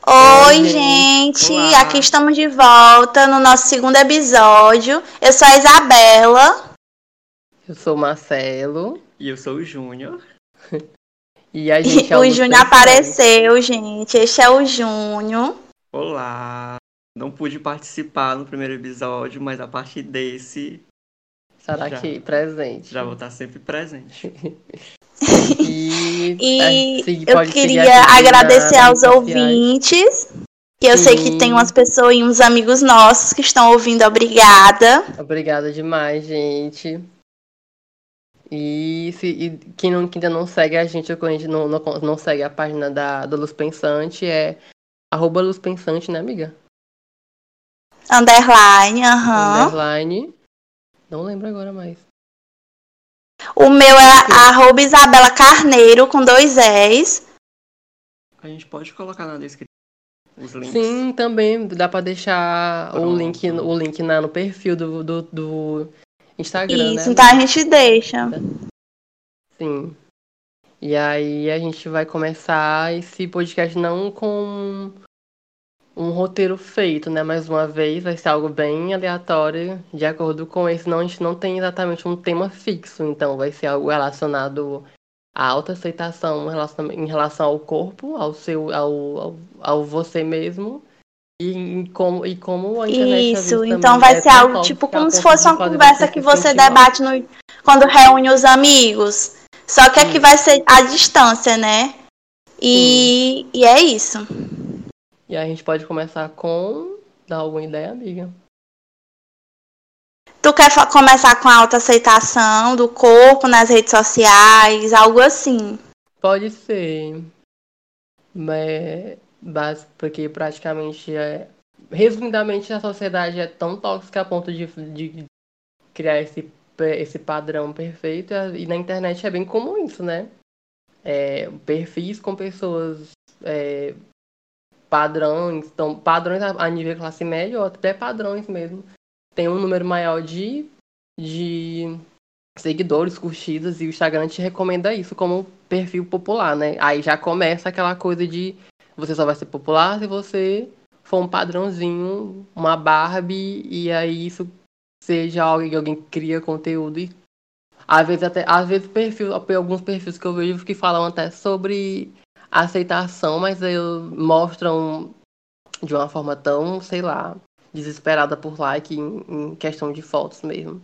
Oi, gente! Olá. Aqui estamos de volta no nosso segundo episódio. Eu sou a Isabela. Eu sou o Marcelo. E eu sou o Júnior. E a gente é o Júnior apareceu, gente. Este é o Júnior. Olá! Não pude participar no primeiro episódio, mas a partir desse Estará Já. aqui presente. já vou estar sempre presente. E, eu queria agradecer aos sociais. ouvintes. Que eu sei que Sim. tem umas pessoas e uns amigos nossos que estão ouvindo. Obrigada. Obrigada demais, gente. E, se, e quem, não, quem ainda não segue a gente, ou quem a gente não, não, não segue a página da, do Luz Pensante, é arroba Luz Pensante, né, amiga? Underline, aham. Underline. Não lembro agora mais. O meu é arroba Isabela Carneiro com dois S. A gente pode colocar na descrição os links. Sim, também dá pra deixar o link, o link na, no perfil do, do, do Instagram, Isso, né? então a gente deixa. Sim. E aí a gente vai começar esse podcast não com um roteiro feito, né? Mais uma vez, vai ser algo bem aleatório, de acordo com esse, não, a gente não tem exatamente um tema fixo, então vai ser algo relacionado à autoaceitação em relação, ao corpo, ao seu, ao, ao, ao você mesmo. E, em como, e como a internet Isso, então vai é ser algo tipo a como se fosse uma conversa que você debate no, quando reúne os amigos. Só que aqui vai ser à distância, né? E, e é isso. E a gente pode começar com. Dá alguma ideia, amiga? Tu quer começar com a autoaceitação do corpo nas redes sociais, algo assim. Pode ser. Mas, bas- porque praticamente é. Resumidamente, a sociedade é tão tóxica a ponto de, de criar esse, esse padrão perfeito. E na internet é bem comum isso, né? É, perfis com pessoas. é, padrões, então, padrões a, nível classe média ou até padrões mesmo. Tem um número maior de, de seguidores, curtidas, e o Instagram te recomenda isso como perfil popular, né? Aí já começa aquela coisa de você só vai ser popular se você for um padrãozinho, uma Barbie, e aí isso seja alguém que alguém cria conteúdo e às vezes até às vezes perfil, alguns perfis que eu vejo que falam até sobre aceitação, mas eles mostram de uma forma tão, sei lá, desesperada por like em, em questão de fotos mesmo.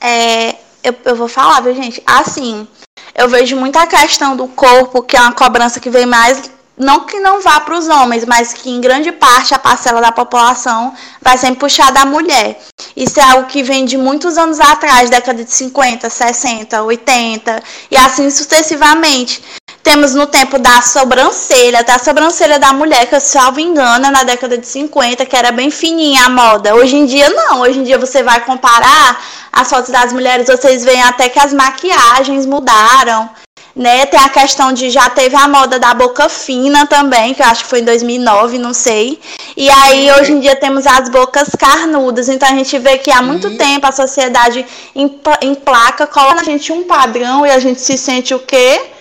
É, eu, eu vou falar, viu, gente? Assim, eu vejo muita questão do corpo, que é uma cobrança que vem mais. Não que não vá para os homens, mas que em grande parte a parcela da população vai sempre puxar da mulher. Isso é algo que vem de muitos anos atrás, década de 50, 60, 80 e assim sucessivamente. Temos no tempo da sobrancelha, até a sobrancelha da mulher, que eu salvo engano, é na década de 50, que era bem fininha a moda. Hoje em dia não, hoje em dia você vai comparar as fotos das mulheres, vocês veem até que as maquiagens mudaram, né? Tem a questão de já teve a moda da boca fina também, que eu acho que foi em 2009, não sei. E aí hoje em dia temos as bocas carnudas, então a gente vê que há muito tempo a sociedade empla- emplaca, coloca na gente um padrão e a gente se sente o quê?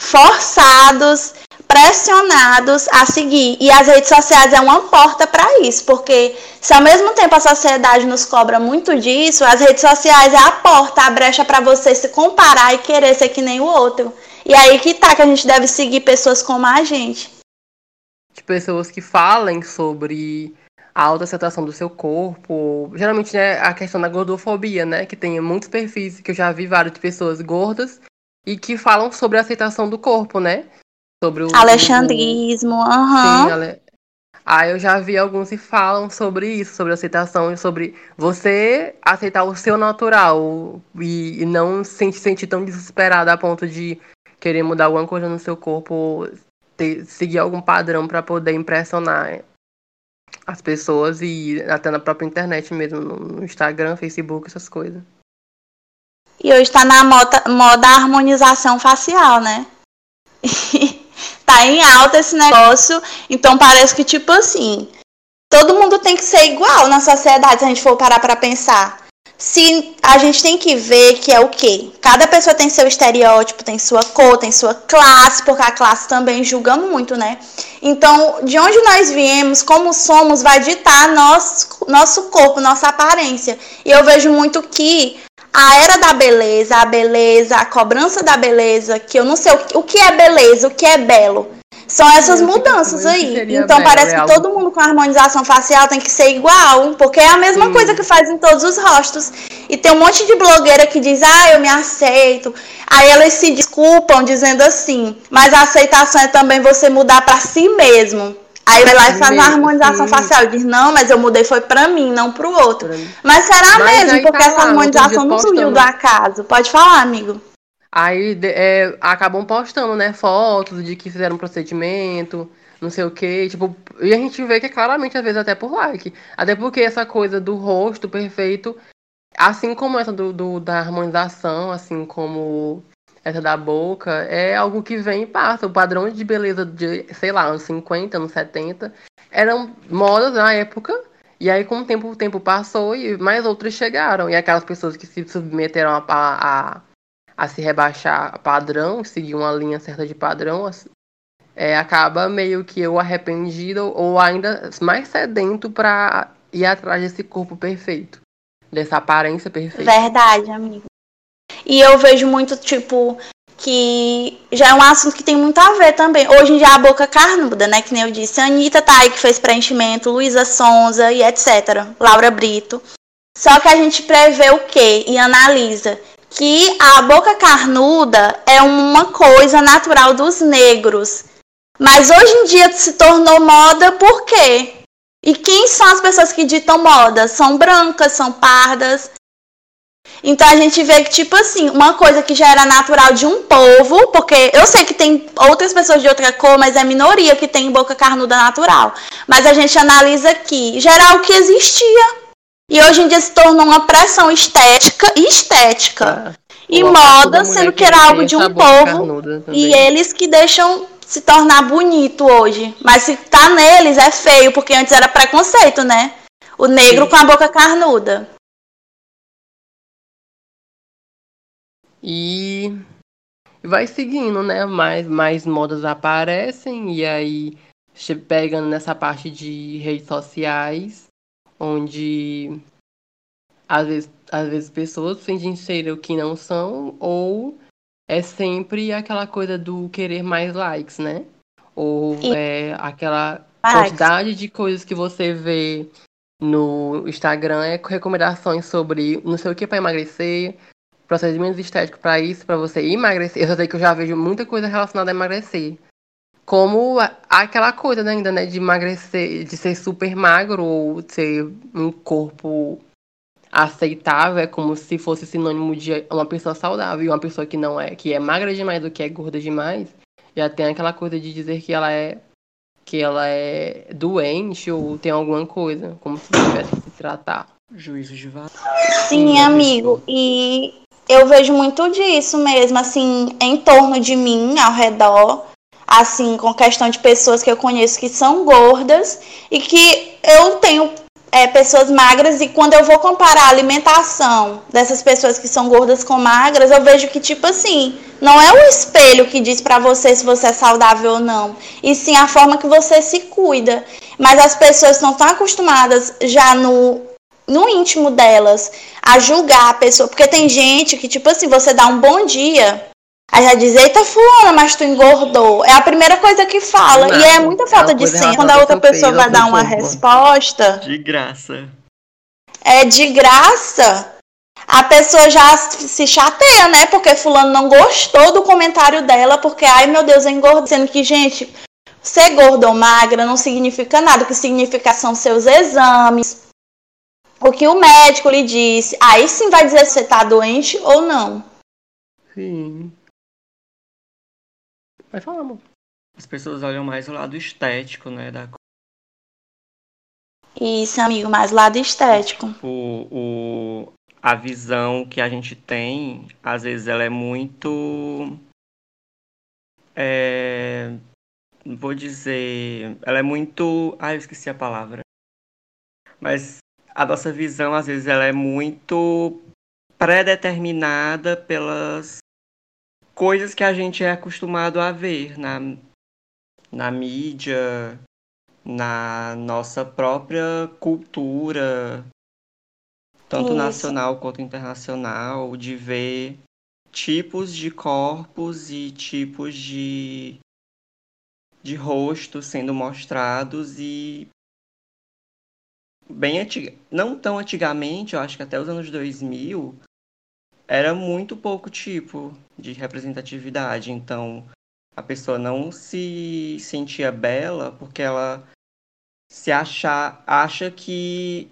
Forçados, pressionados a seguir. E as redes sociais é uma porta para isso, porque se ao mesmo tempo a sociedade nos cobra muito disso, as redes sociais é a porta, a brecha para você se comparar e querer ser que nem o outro. E aí que tá que a gente deve seguir pessoas como a gente. de pessoas que falem sobre a autoaceitação do seu corpo. Geralmente, né, a questão da gordofobia, né? Que tem muitos perfis que eu já vi várias pessoas gordas e que falam sobre a aceitação do corpo, né? Sobre o. Alexandrismo, aham. Sim, Ale... Aí eu já vi alguns que falam sobre isso, sobre aceitação e sobre você aceitar o seu natural e, e não se sentir, tão desesperada a ponto de querer mudar alguma coisa no seu corpo, ter- seguir algum padrão para poder impressionar as pessoas e até na própria internet mesmo, no no Instagram, Facebook, essas coisas. E hoje tá na moda, moda harmonização facial, né? tá em alta esse negócio, então parece que, tipo assim, todo mundo tem que ser igual na sociedade, se a gente for parar pra pensar. se a gente tem que ver que é o quê? Cada pessoa tem seu estereótipo, tem sua cor, tem sua classe, porque a classe também julga muito, né? Então, de onde nós viemos, como somos, vai ditar nosso, nosso corpo, nossa aparência. E eu vejo muito que a era da beleza, a beleza, a cobrança da beleza, que eu não sei o, o que é beleza, o que é belo. São essas mudanças aí. Então parece que todo mundo com harmonização facial tem que ser igual, porque é a mesma Sim. coisa que faz em todos os rostos. E tem um monte de blogueira que diz, ah, eu me aceito. Aí elas se desculpam dizendo assim, mas a aceitação é também você mudar para si mesmo. Aí vai lá e faz uma harmonização sim. facial. Diz, não, mas eu mudei foi pra mim, não pro outro. Mas será mas mesmo? Porque tá essa harmonização não surgiu do acaso. Pode falar, amigo. Aí é, acabam postando, né, fotos de que fizeram um procedimento, não sei o que, tipo, e a gente vê que é claramente, às vezes, até por like. Até porque essa coisa do rosto perfeito, assim como essa do, do da harmonização, assim como essa da boca, é algo que vem e passa. O padrão de beleza de, sei lá, anos 50, anos 70, eram modas na época. E aí, com o tempo, o tempo passou e mais outras chegaram. E aquelas pessoas que se submeteram a, a, a se rebaixar padrão, seguir uma linha certa de padrão, é, acaba meio que eu arrependido ou ainda mais sedento para ir atrás desse corpo perfeito, dessa aparência perfeita. Verdade, amigo. E eu vejo muito, tipo, que já é um assunto que tem muito a ver também. Hoje em dia a boca carnuda, né? Que nem eu disse. A Anitta tá aí que fez preenchimento, Luísa Sonza e etc. Laura Brito. Só que a gente prevê o quê? E analisa que a boca carnuda é uma coisa natural dos negros. Mas hoje em dia se tornou moda por quê? E quem são as pessoas que ditam moda? São brancas, são pardas. Então a gente vê que, tipo assim, uma coisa que já era natural de um povo, porque eu sei que tem outras pessoas de outra cor, mas é minoria que tem boca carnuda natural. Mas a gente analisa era o que existia. E hoje em dia se tornou uma pressão estética estética. Ah, e moda, sendo que era algo de um povo. E eles que deixam se tornar bonito hoje. Mas se tá neles é feio, porque antes era preconceito, né? O negro Sim. com a boca carnuda. E vai seguindo, né? Mais, mais modas aparecem e aí pegando nessa parte de redes sociais onde às vezes, às vezes pessoas fingem ser o que não são, ou é sempre aquela coisa do querer mais likes, né? Ou e... é aquela quantidade de coisas que você vê no Instagram é recomendações sobre não sei o que para emagrecer, procedimentos estéticos para isso, para você emagrecer. Eu só sei que eu já vejo muita coisa relacionada a emagrecer como aquela coisa né, ainda, né, de emagrecer, de ser super magro ou ser um corpo aceitável, é como se fosse sinônimo de uma pessoa saudável. E uma pessoa que não é, que é magra demais ou que é gorda demais, já tem aquela coisa de dizer que ela é que ela é doente ou tem alguma coisa, como se tivesse que se tratar. Juízo de valor. Sim, amigo. E eu vejo muito disso mesmo, assim, em torno de mim, ao redor assim, com questão de pessoas que eu conheço que são gordas e que eu tenho é, pessoas magras e quando eu vou comparar a alimentação dessas pessoas que são gordas com magras, eu vejo que tipo assim, não é o espelho que diz para você se você é saudável ou não, e sim a forma que você se cuida. Mas as pessoas não estão acostumadas já no no íntimo delas a julgar a pessoa, porque tem gente que tipo assim, você dá um bom dia, Aí já diz, eita fulana, mas tu engordou. É a primeira coisa que fala. Não, e é muita é falta é de senso. Quando a outra pessoa vai dar uma resposta. De graça. É de graça. A pessoa já se chateia, né? Porque fulano não gostou do comentário dela, porque, ai meu Deus, eu engordei. Sendo que, gente, ser gorda ou magra não significa nada. O que significa são seus exames. O que o médico lhe disse. Aí sim vai dizer se você tá doente ou não. Sim. Vai falar, amor. As pessoas olham mais o lado estético, né? Da... Isso, amigo, mais o lado estético. O, o, a visão que a gente tem, às vezes, ela é muito. É, vou dizer. Ela é muito. Ah, eu esqueci a palavra. Mas a nossa visão, às vezes, ela é muito pré-determinada pelas coisas que a gente é acostumado a ver na, na mídia, na nossa própria cultura, tanto Isso. nacional quanto internacional, de ver tipos de corpos e tipos de, de rostos sendo mostrados e bem antiga, não tão antigamente, eu acho que até os anos 2000, era muito pouco tipo de representatividade. Então, a pessoa não se sentia bela porque ela se achar, acha que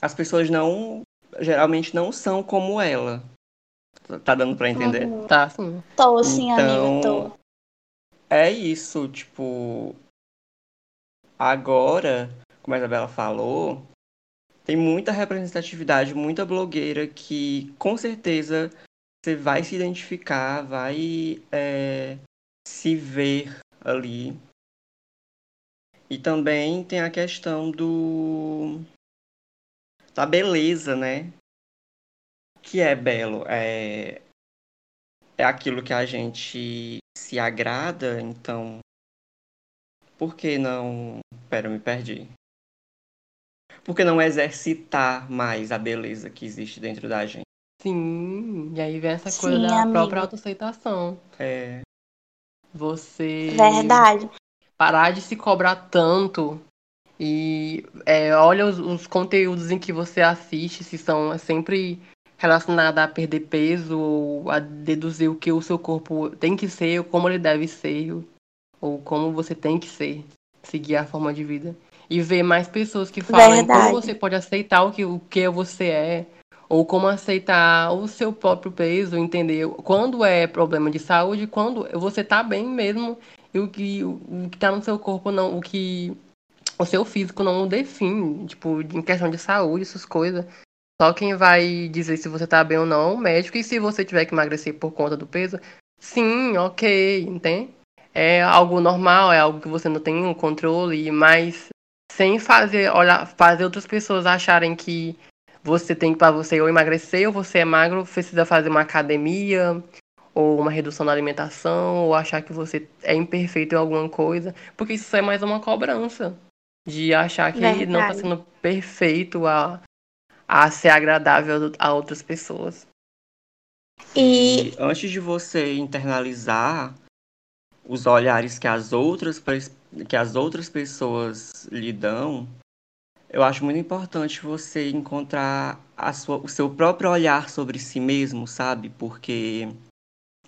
as pessoas não geralmente não são como ela. Tá dando para entender? Uhum. Tá, sim. Tô sim, então, amiga, tô. É isso, tipo, agora, como a Isabela falou, tem muita representatividade, muita blogueira que com certeza você vai se identificar, vai é, se ver ali. E também tem a questão do da beleza, né? Que é belo, é é aquilo que a gente se agrada, então por que não, pera, eu me perdi. Por que não exercitar mais a beleza que existe dentro da gente? Sim, e aí vem essa Sim, coisa da amigo. própria autoaceitação. É. Você. Verdade. Parar de se cobrar tanto e é, olha os, os, conteúdos em que você assiste, se são sempre relacionados a perder peso ou a deduzir o que o seu corpo tem que ser, ou como ele deve ser, ou como você tem que ser, seguir a forma de vida. E ver mais pessoas que falam como você pode aceitar o que, o que você é, ou como aceitar o seu próprio peso, entender quando é problema de saúde, quando você tá bem mesmo e o que o que tá no seu corpo não, o que o seu físico não o define, tipo, em questão de saúde, essas coisas. Só quem vai dizer se você tá bem ou não, o médico, e se você tiver que emagrecer por conta do peso, sim, ok, entende? É algo normal, é algo que você não tem um controle, mas sem fazer, olhar, fazer outras pessoas acharem que você tem para você ou emagrecer ou você é magro, precisa fazer uma academia ou uma redução na alimentação ou achar que você é imperfeito em alguma coisa, porque isso é mais uma cobrança de achar que Verdade. não está sendo perfeito a, a ser agradável a outras pessoas. E... e antes de você internalizar os olhares que as outras que as outras pessoas lhe dão, eu acho muito importante você encontrar sua, o seu próprio olhar sobre si mesmo, sabe? Porque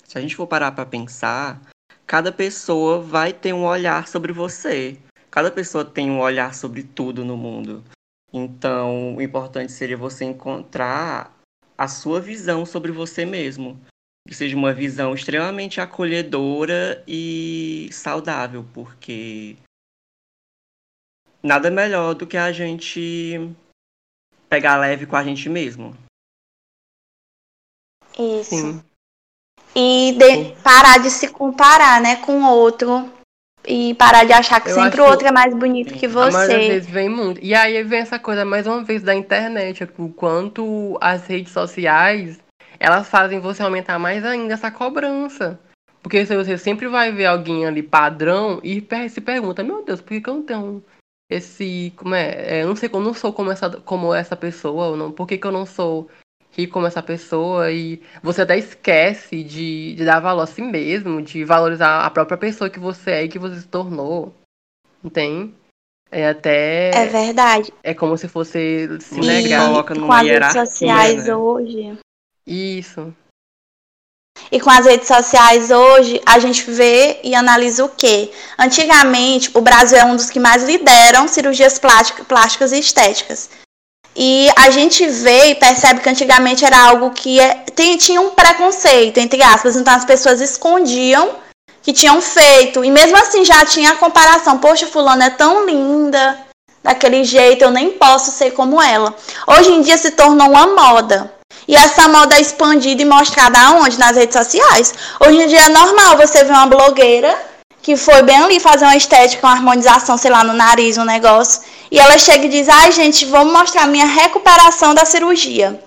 se a gente for parar para pensar, cada pessoa vai ter um olhar sobre você. Cada pessoa tem um olhar sobre tudo no mundo. Então, o importante seria você encontrar a sua visão sobre você mesmo. Que seja uma visão extremamente acolhedora e saudável, porque nada melhor do que a gente pegar leve com a gente mesmo. Isso. Sim. E de, parar de se comparar, né, com o outro. E parar de achar que Eu sempre o outro é mais bonito que você. Mas às vezes vem muito. E aí vem essa coisa, mais uma vez, da internet. O quanto as redes sociais, elas fazem você aumentar mais ainda essa cobrança. Porque você sempre vai ver alguém ali padrão e se pergunta, meu Deus, por que eu não tenho esse. Como é? é eu não sei, eu não sou como essa, como essa pessoa, ou não. Por que, que eu não sou rico como essa pessoa? E você até esquece de, de dar valor a si mesmo, de valorizar a própria pessoa que você é e que você se tornou. Entende? É até. É verdade. É como se fosse se negar. Coloca numa com as redes sociais né? hoje. Isso. E com as redes sociais hoje, a gente vê e analisa o quê? Antigamente, o Brasil é um dos que mais lideram cirurgias plásticas e estéticas. E a gente vê e percebe que antigamente era algo que é, tem, tinha um preconceito, entre aspas. Então as pessoas escondiam que tinham feito. E mesmo assim já tinha a comparação. Poxa, fulano é tão linda, daquele jeito, eu nem posso ser como ela. Hoje em dia se tornou uma moda. E essa moda é expandida e mostrada aonde? Nas redes sociais. Hoje em dia é normal você ver uma blogueira que foi bem ali fazer uma estética, uma harmonização, sei lá, no nariz, um negócio. E ela chega e diz: ai, gente, vamos mostrar minha recuperação da cirurgia.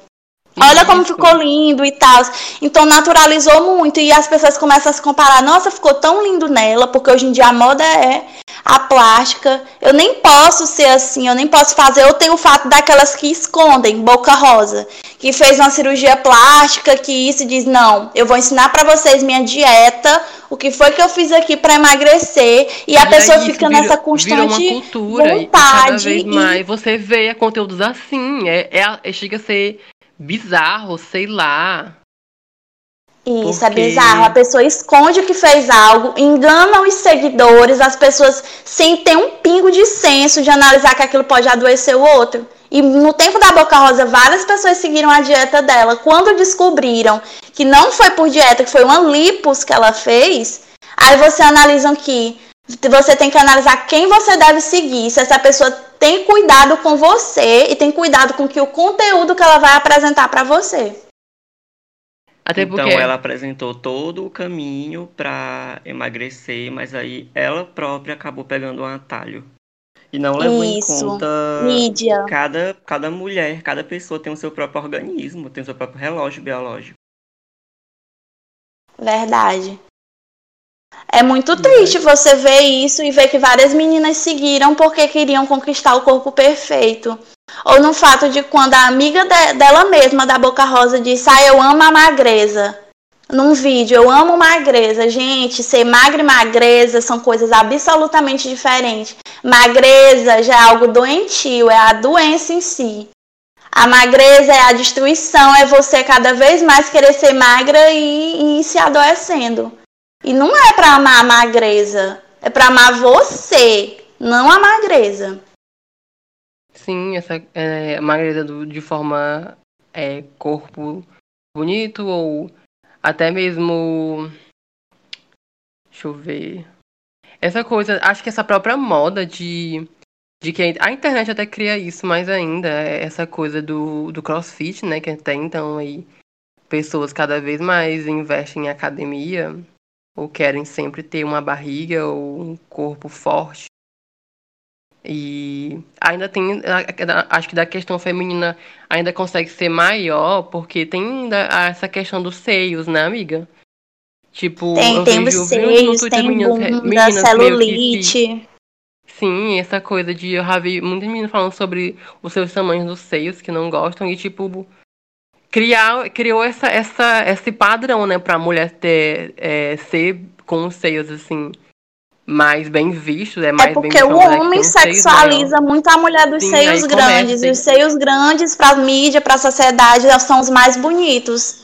Olha como ficou lindo e tal. Então naturalizou muito e as pessoas começam a se comparar. Nossa, ficou tão lindo nela, porque hoje em dia a moda é a plástica. Eu nem posso ser assim, eu nem posso fazer. Eu tenho o fato daquelas que escondem, boca rosa, que fez uma cirurgia plástica, que isso diz não, eu vou ensinar para vocês minha dieta, o que foi que eu fiz aqui para emagrecer e, e a pessoa fica vira, nessa constante vira uma cultura vontade. E cada vez mais você vê conteúdos assim, é, é, é chega a ser bizarro, sei lá. Isso é porque... é bizarro. A pessoa esconde que fez algo, engana os seguidores, as pessoas sem ter um pingo de senso de analisar que aquilo pode adoecer o outro. E no tempo da Boca Rosa, várias pessoas seguiram a dieta dela. Quando descobriram que não foi por dieta, que foi uma lipos que ela fez, aí você analisa que você tem que analisar quem você deve seguir, se essa pessoa tem cuidado com você e tem cuidado com que o conteúdo que ela vai apresentar para você. Até então porque... ela apresentou todo o caminho para emagrecer, mas aí ela própria acabou pegando um atalho. E não levou Isso. em conta Mídia. cada cada mulher, cada pessoa tem o seu próprio organismo, tem o seu próprio relógio biológico. Verdade. É muito triste você ver isso e ver que várias meninas seguiram porque queriam conquistar o corpo perfeito. Ou no fato de quando a amiga de, dela mesma, da Boca Rosa, disse: Ah, eu amo a magreza. Num vídeo, eu amo magreza. Gente, ser magra e magreza são coisas absolutamente diferentes. Magreza já é algo doentio, é a doença em si. A magreza é a destruição, é você cada vez mais querer ser magra e, e ir se adoecendo. E não é para amar a magreza, é para amar você, não a magreza. Sim, essa é, magreza do, de forma é, corpo bonito ou até mesmo. Deixa eu ver. Essa coisa, acho que essa própria moda de. De que a internet até cria isso mais ainda, é essa coisa do, do crossfit, né? Que até então aí pessoas cada vez mais investem em academia ou querem sempre ter uma barriga ou um corpo forte. E ainda tem, acho que da questão feminina ainda consegue ser maior, porque tem ainda essa questão dos seios, né, amiga? Tipo, tem, tem os seios, tem meninas, bunda, meninas celulite. sim, essa coisa de eu já vi muitas meninas falando sobre os seus tamanhos dos seios que não gostam e tipo criar, criou essa, essa, esse padrão, né, pra mulher ter, é, ser com os seios, assim, mais bem vistos, é mais É porque o homem sexualiza muito a mulher dos Sim, seios grandes, e os seios grandes pra mídia, pra sociedade, são os mais bonitos,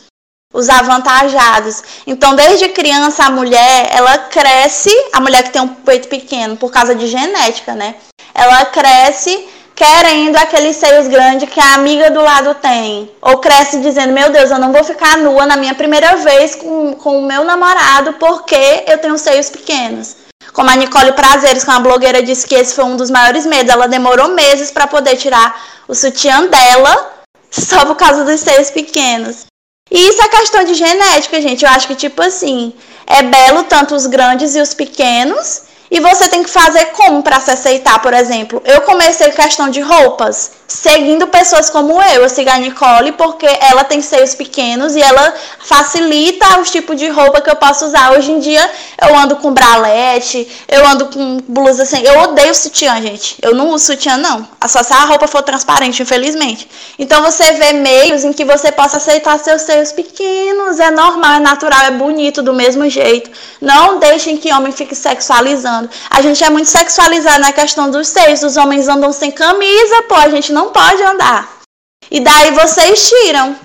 os avantajados. Então, desde criança, a mulher, ela cresce, a mulher que tem um peito pequeno, por causa de genética, né, ela cresce querendo aqueles seios grandes que a amiga do lado tem. Ou cresce dizendo, meu Deus, eu não vou ficar nua na minha primeira vez com, com o meu namorado porque eu tenho seios pequenos. Como a Nicole Prazeres, que é uma blogueira, disse que esse foi um dos maiores medos. Ela demorou meses para poder tirar o sutiã dela só por causa dos seios pequenos. E isso é questão de genética, gente. Eu acho que, tipo assim, é belo tanto os grandes e os pequenos. E você tem que fazer como para se aceitar, por exemplo. Eu comecei questão de roupas, seguindo pessoas como eu. Eu sigo a Nicole porque ela tem seios pequenos e ela facilita os tipos de roupa que eu posso usar. Hoje em dia eu ando com bralete, eu ando com blusa assim. Eu odeio sutiã, gente. Eu não uso sutiã, não. Só se a roupa for transparente, infelizmente. Então você vê meios em que você possa aceitar seus seios pequenos. É normal, é natural, é bonito do mesmo jeito. Não deixem que homem fique sexualizando a gente é muito sexualizado na questão dos seios. Os homens andam sem camisa, pô, a gente não pode andar. E daí vocês tiram.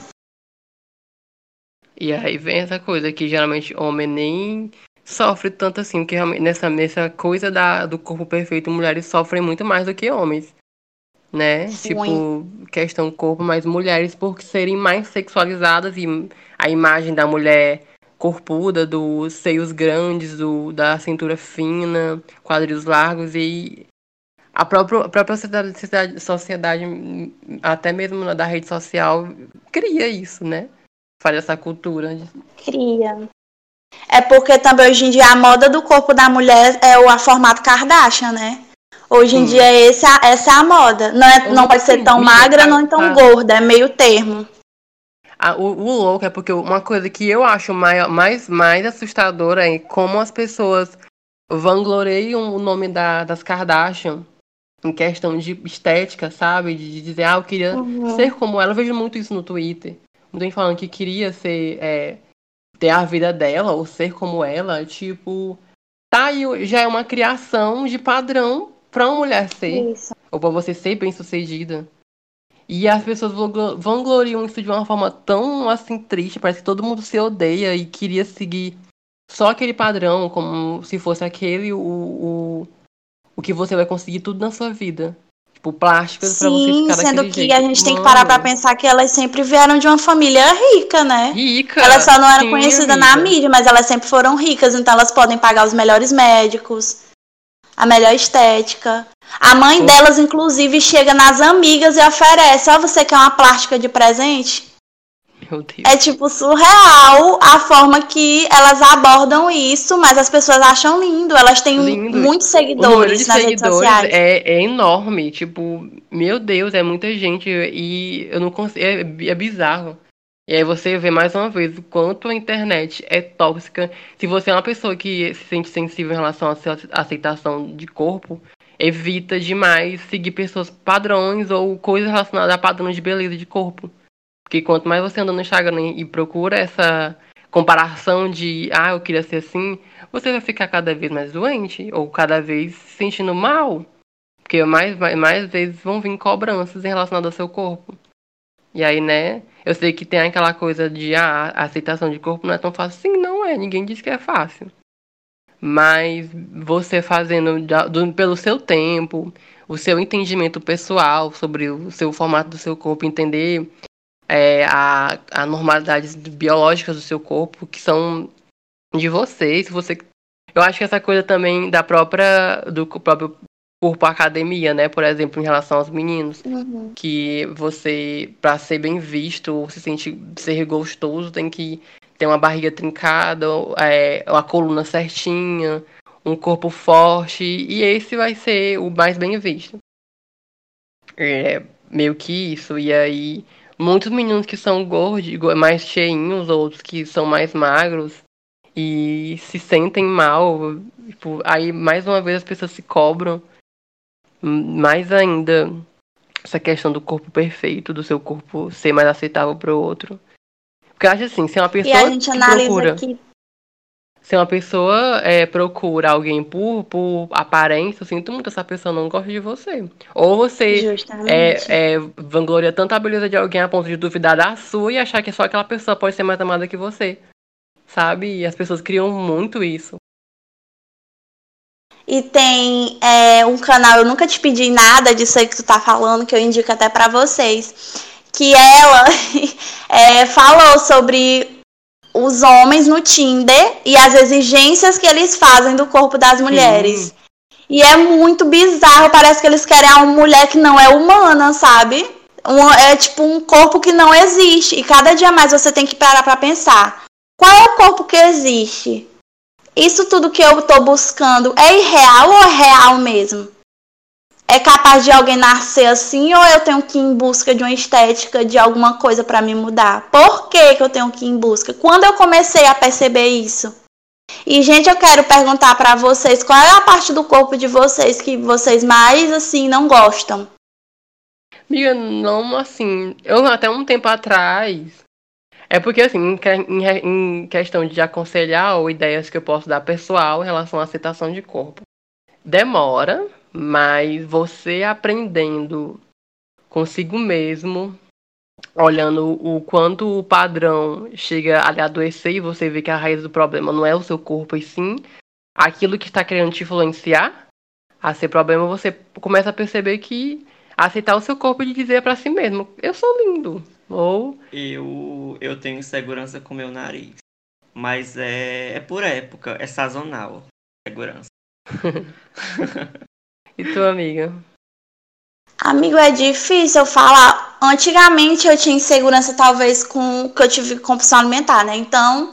E aí vem essa coisa que geralmente homem nem sofre tanto assim, porque realmente nessa, nessa coisa da, do corpo perfeito, mulheres sofrem muito mais do que homens. Né? Sim. Tipo, questão corpo, mas mulheres por serem mais sexualizadas e a imagem da mulher corpuda, dos seios grandes, do, da cintura fina, quadris largos e a própria, a própria sociedade, sociedade, até mesmo da rede social, cria isso, né? Faz essa cultura. Cria. É porque também hoje em dia a moda do corpo da mulher é o formato Kardashian, né? Hoje em dia esse, essa é a moda. Não, é, não pode ser tão magra, não é tão tá. gorda, é meio termo. Ah, o, o, louco é porque uma coisa que eu acho mais, mais, mais assustadora é como as pessoas vangloriam o nome da, das Kardashian em questão de estética, sabe? De, dizer, ah, eu queria uhum. ser como ela. Eu vejo muito isso no Twitter. Muita gente falando que queria ser. É, ter a vida dela ou ser como ela. Tipo, tá aí, já é uma criação de padrão pra uma mulher ser. Isso. Ou pra você ser bem sucedida. E as pessoas vangloriam isso de uma forma tão assim triste, parece que todo mundo se odeia e queria seguir só aquele padrão, como se fosse aquele o, o, o que você vai conseguir tudo na sua vida. Tipo, plásticas pra você ficar sendo que jeito. a gente tem que parar pra pensar que elas sempre vieram de uma família rica, né? Rica. Elas só não eram conhecidas na mídia, mas elas sempre foram ricas, então elas podem pagar os melhores médicos, a melhor estética. A mãe delas, inclusive, chega nas amigas e oferece: Ó, oh, você quer uma plástica de presente? É tipo surreal a forma que elas abordam isso, mas as pessoas acham lindo. Elas têm lindo. muitos seguidores nas redes sociais. É, é enorme. Tipo, meu Deus, é muita gente. E eu não consigo. É, é bizarro. E aí você vê mais uma vez o quanto a internet é tóxica. Se você é uma pessoa que se sente sensível em relação à aceitação de corpo, evita demais seguir pessoas padrões ou coisas relacionadas a padrões de beleza de corpo. Porque quanto mais você anda no Instagram e procura essa comparação de ah, eu queria ser assim, você vai ficar cada vez mais doente ou cada vez se sentindo mal. Porque mais, mais, mais vezes vão vir cobranças em relação ao seu corpo. E aí, né? Eu sei que tem aquela coisa de ah, a aceitação de corpo não é tão fácil. Sim, não é. Ninguém diz que é fácil. Mas você fazendo do, pelo seu tempo, o seu entendimento pessoal sobre o seu formato do seu corpo, entender é, a, a normalidades biológicas do seu corpo, que são de você. Se você. Eu acho que essa coisa também da própria. do próprio corpo academia, né? Por exemplo, em relação aos meninos. Uhum. Que você, para ser bem visto, se sente ser gostoso, tem que ter uma barriga trincada, é, uma coluna certinha, um corpo forte, e esse vai ser o mais bem visto. É meio que isso. E aí, muitos meninos que são gordos, mais cheinhos, outros que são mais magros, e se sentem mal. Tipo, aí, mais uma vez, as pessoas se cobram mais ainda essa questão do corpo perfeito, do seu corpo ser mais aceitável para o outro. Porque eu acho assim, se uma pessoa. E a gente analisa procura, aqui. Se uma pessoa é, procura alguém por, por aparência, eu sinto muito essa pessoa não gosta de você. Ou você é, é, vangloria tanto a beleza de alguém a ponto de duvidar da sua e achar que só aquela pessoa pode ser mais amada que você. Sabe? E as pessoas criam muito isso. E tem é, um canal, eu nunca te pedi nada disso aí que tu tá falando, que eu indico até para vocês. Que ela é, falou sobre os homens no Tinder e as exigências que eles fazem do corpo das mulheres. Sim. E é muito bizarro, parece que eles querem uma mulher que não é humana, sabe? Um, é tipo um corpo que não existe. E cada dia mais você tem que parar pra pensar. Qual é o corpo que existe? Isso tudo que eu estou buscando é irreal ou é real mesmo? É capaz de alguém nascer assim ou eu tenho que ir em busca de uma estética, de alguma coisa para me mudar? Por que, que eu tenho que ir em busca? Quando eu comecei a perceber isso? E gente, eu quero perguntar para vocês qual é a parte do corpo de vocês que vocês mais assim não gostam? Amiga, não assim. Eu até um tempo atrás é porque, assim, em, questão de aconselhar ou ideias que eu posso dar pessoal em relação à aceitação de corpo, demora, mas você aprendendo consigo mesmo, olhando o quanto o padrão chega a lhe adoecer e você vê que a raiz do problema não é o seu corpo, e sim aquilo que está querendo te influenciar a ser problema, você começa a perceber que aceitar o seu corpo e dizer para si mesmo: eu sou lindo, ou eu eu tenho segurança com meu nariz. Mas é, é por época, é sazonal. Segurança. e tua amiga? Amigo, é difícil eu falar. Antigamente eu tinha insegurança, talvez, com que eu tive compulsão alimentar, né? Então,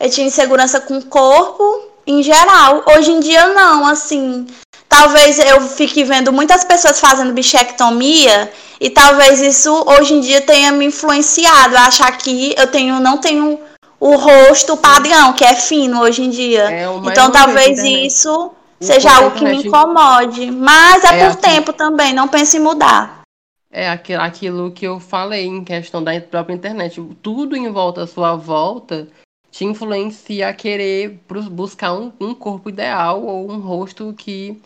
eu tinha insegurança com o corpo em geral. Hoje em dia, não, assim. talvez eu fique vendo muitas pessoas fazendo bichectomia e talvez isso hoje em dia tenha me influenciado a achar que eu tenho não tenho o rosto padrão, que é fino hoje em dia. É então talvez isso seja algo que me incomode. Mas é, é por tempo também, não pense em mudar. É aquilo que eu falei em questão da própria internet. Tudo em volta à sua volta te influencia a querer buscar um, um corpo ideal ou um rosto que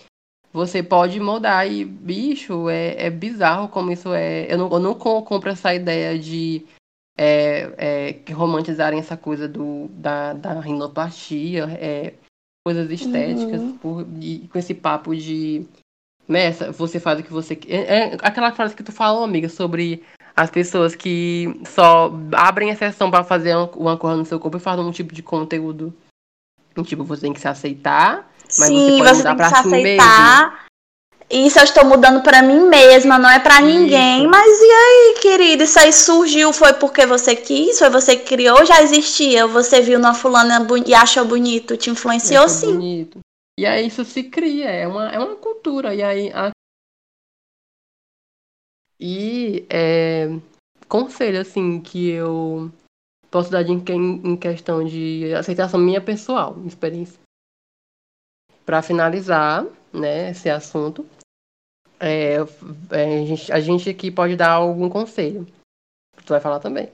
você pode moldar. E, bicho, é, é bizarro como isso é. Eu não, eu não compro essa ideia de é, é, romantizarem essa coisa do, da, da rinoplastia, é, coisas estéticas, uhum. por, e, com esse papo de. Né, você faz o que você. É, é, aquela frase que tu falou, amiga, sobre as pessoas que só abrem exceção para fazer uma coisa no seu corpo e fazem um tipo de conteúdo. Tipo, você tem que se aceitar, mas Sim, você pode mudar pra si aceitar. mesmo. Isso eu estou mudando para mim mesma, não é para ninguém. Mas e aí, querida? Isso aí surgiu, foi porque você quis? Foi você que criou? Já existia? Você viu na fulana e achou bonito? Te influenciou achou sim. Bonito. E aí isso se cria, é uma, é uma cultura. E aí. A... E é, conselho, assim, que eu posso dar de, em questão de aceitação minha pessoal, experiência. Para finalizar, né, esse assunto, é, é, a, gente, a gente aqui pode dar algum conselho. Tu vai falar também.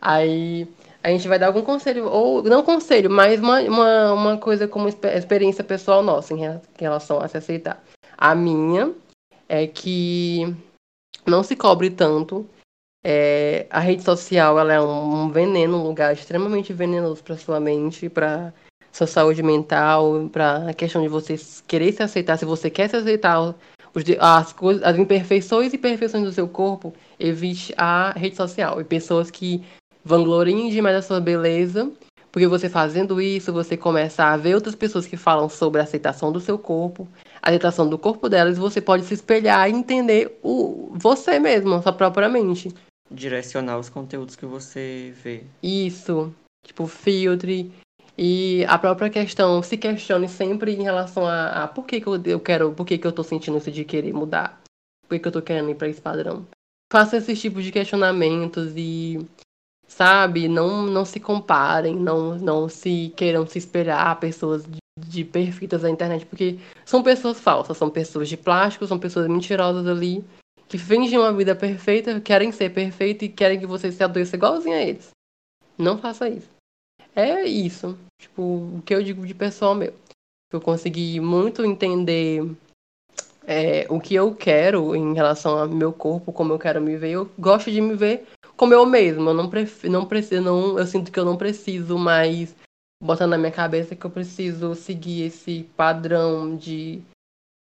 Aí a gente vai dar algum conselho, ou não conselho, mas uma, uma, uma coisa como experiência pessoal nossa em relação a se aceitar. A minha é que não se cobre tanto. É, a rede social ela é um, um veneno, um lugar extremamente venenoso para sua mente, para sua saúde mental, para a questão de você querer se aceitar. Se você quer se aceitar, as, coisas, as imperfeições e perfeições do seu corpo, evite a rede social. E pessoas que vangloriem demais a sua beleza, porque você fazendo isso, você começa a ver outras pessoas que falam sobre a aceitação do seu corpo, a aceitação do corpo delas, você pode se espelhar e entender o você mesmo, a sua própria mente. Direcionar os conteúdos que você vê. Isso. Tipo, filtre, e a própria questão, se questione sempre em relação a, a por que, que eu, quero, por que, que eu tô sentindo isso de querer mudar? Por que, que eu tô querendo ir para esse padrão? Faça esses tipos de questionamentos e, sabe, não, não se comparem, não, não se queiram se espelhar pessoas de, de perfeitas na internet, porque são pessoas falsas, são pessoas de plástico, são pessoas mentirosas ali, que fingem uma vida perfeita, querem ser perfeita e querem que você se adoeça igualzinho a eles. Não faça isso. É isso. Tipo, o que eu digo de pessoal meu. Eu consegui muito entender é, o que eu quero em relação ao meu corpo, como eu quero me ver. Eu gosto de me ver como eu mesmo. Eu não prefiro, não preciso, não, eu sinto que eu não preciso mais botar na minha cabeça que eu preciso seguir esse padrão de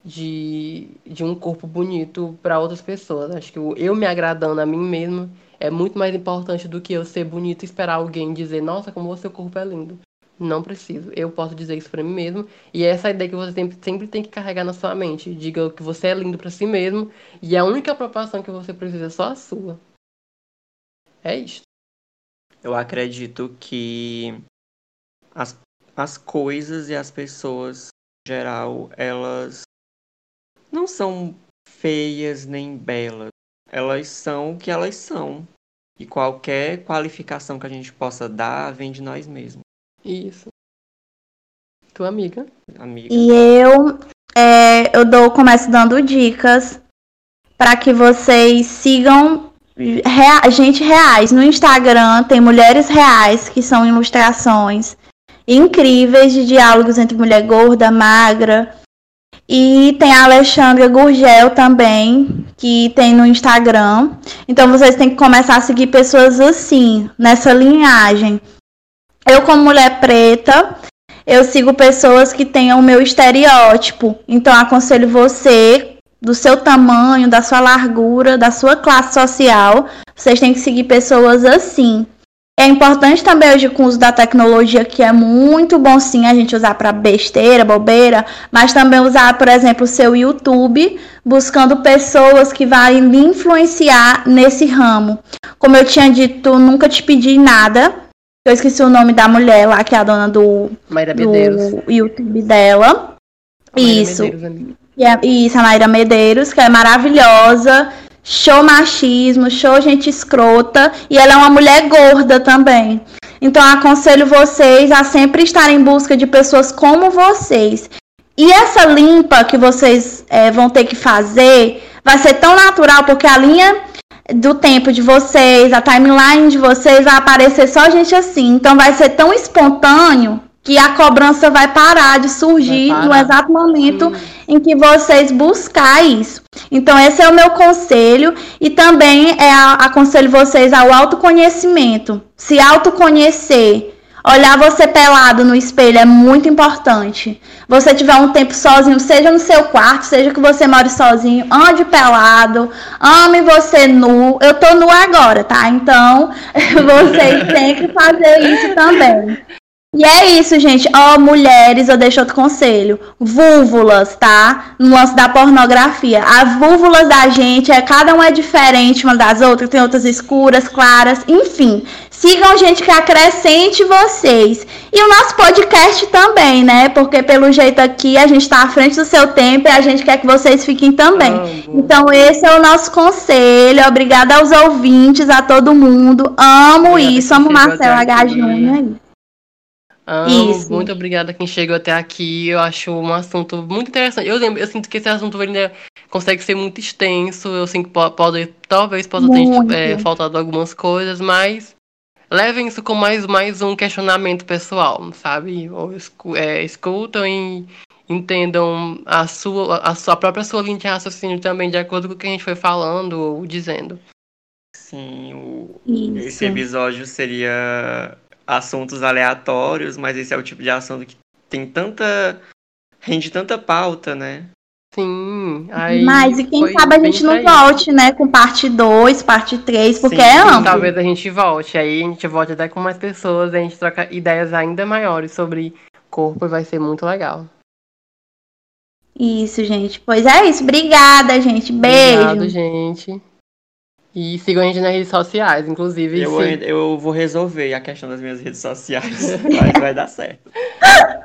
de, de um corpo bonito para outras pessoas. Acho que eu me agradando a mim mesmo é muito mais importante do que eu ser bonito e esperar alguém dizer, nossa, como o seu corpo é lindo. Não preciso. Eu posso dizer isso para mim mesmo. E é essa ideia que você sempre, sempre tem que carregar na sua mente. Diga que você é lindo para si mesmo. E a única preocupação que você precisa é só a sua. É isso. Eu acredito que as, as coisas e as pessoas, em geral, elas não são feias nem belas. Elas são o que elas são. E qualquer qualificação que a gente possa dar vem de nós mesmos. Isso. Tua amiga. amiga. E eu, é, eu dou, começo dando dicas para que vocês sigam rea, gente reais. No Instagram tem mulheres reais, que são ilustrações incríveis de diálogos entre mulher gorda, magra, e tem a Alexandra Gurgel também, que tem no Instagram. Então vocês têm que começar a seguir pessoas assim, nessa linhagem. Eu, como mulher preta, eu sigo pessoas que tenham o meu estereótipo. Então aconselho você, do seu tamanho, da sua largura, da sua classe social, vocês têm que seguir pessoas assim. É importante também hoje com o uso da tecnologia, que é muito bom sim a gente usar para besteira, bobeira, mas também usar, por exemplo, o seu YouTube, buscando pessoas que vão lhe influenciar nesse ramo. Como eu tinha dito, nunca te pedi nada. Eu esqueci o nome da mulher lá, que é a dona do, do YouTube dela. Isso. Medeiros, isso, a Mayra Medeiros, que é maravilhosa. Show machismo, show gente escrota. E ela é uma mulher gorda também. Então, aconselho vocês a sempre estar em busca de pessoas como vocês. E essa limpa que vocês é, vão ter que fazer vai ser tão natural, porque a linha do tempo de vocês, a timeline de vocês vai aparecer só gente assim. Então vai ser tão espontâneo que a cobrança vai parar de surgir parar. no exato momento Sim. em que vocês buscar isso. Então esse é o meu conselho e também é aconselho vocês ao autoconhecimento. Se autoconhecer Olhar você pelado no espelho é muito importante. Você tiver um tempo sozinho, seja no seu quarto, seja que você more sozinho, ande pelado, ame você nu. Eu tô nu agora, tá? Então, vocês têm que fazer isso também. E é isso, gente. Ó, oh, mulheres, eu deixo outro conselho. Vúvulas, tá? No lance da pornografia. As vúvulas da gente, é, cada uma é diferente uma das outras. Tem outras escuras, claras, enfim. Sigam gente que acrescente vocês. E o nosso podcast também, né? Porque pelo jeito aqui a gente tá à frente do seu tempo e a gente quer que vocês fiquem também. então esse é o nosso conselho. Obrigada aos ouvintes, a todo mundo. Amo isso. Amo Marcela H. Júnior Amo, muito obrigada a quem chegou até aqui. Eu acho um assunto muito interessante. Eu lembro, eu sinto que esse assunto ainda consegue ser muito extenso. Eu sinto que pode, talvez possa ter é, faltado algumas coisas, mas levem isso como mais, mais um questionamento pessoal, sabe? Ou é, escutam e entendam a sua, a sua própria sua linha de raciocínio também, de acordo com o que a gente foi falando ou dizendo. Sim, o... esse episódio seria assuntos aleatórios, mas esse é o tipo de assunto que tem tanta. rende tanta pauta, né? Sim. Aí mas e quem sabe a gente não volte, né? Com parte 2, parte 3, porque Sim, é amplo. Talvez a gente volte. Aí a gente volte até com mais pessoas, a gente troca ideias ainda maiores sobre corpo e vai ser muito legal. Isso, gente. Pois é isso. Obrigada, gente. Beijo. Obrigado, gente. E sigam a gente nas redes sociais, inclusive. Eu, eu vou resolver a questão das minhas redes sociais. mas vai dar certo.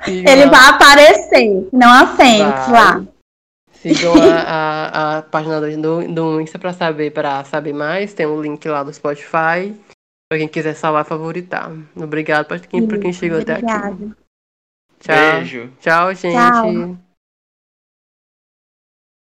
Ele vai aparecer, não a Fênix lá. Sigam a, a, a, página do, do Insta pra saber, pra saber mais. Tem o um link lá do Spotify. Pra quem quiser salvar favoritar. Obrigado pra quem, pra quem chegou Obrigada. até aqui. Tchau. Beijo. Tchau, gente. Tchau.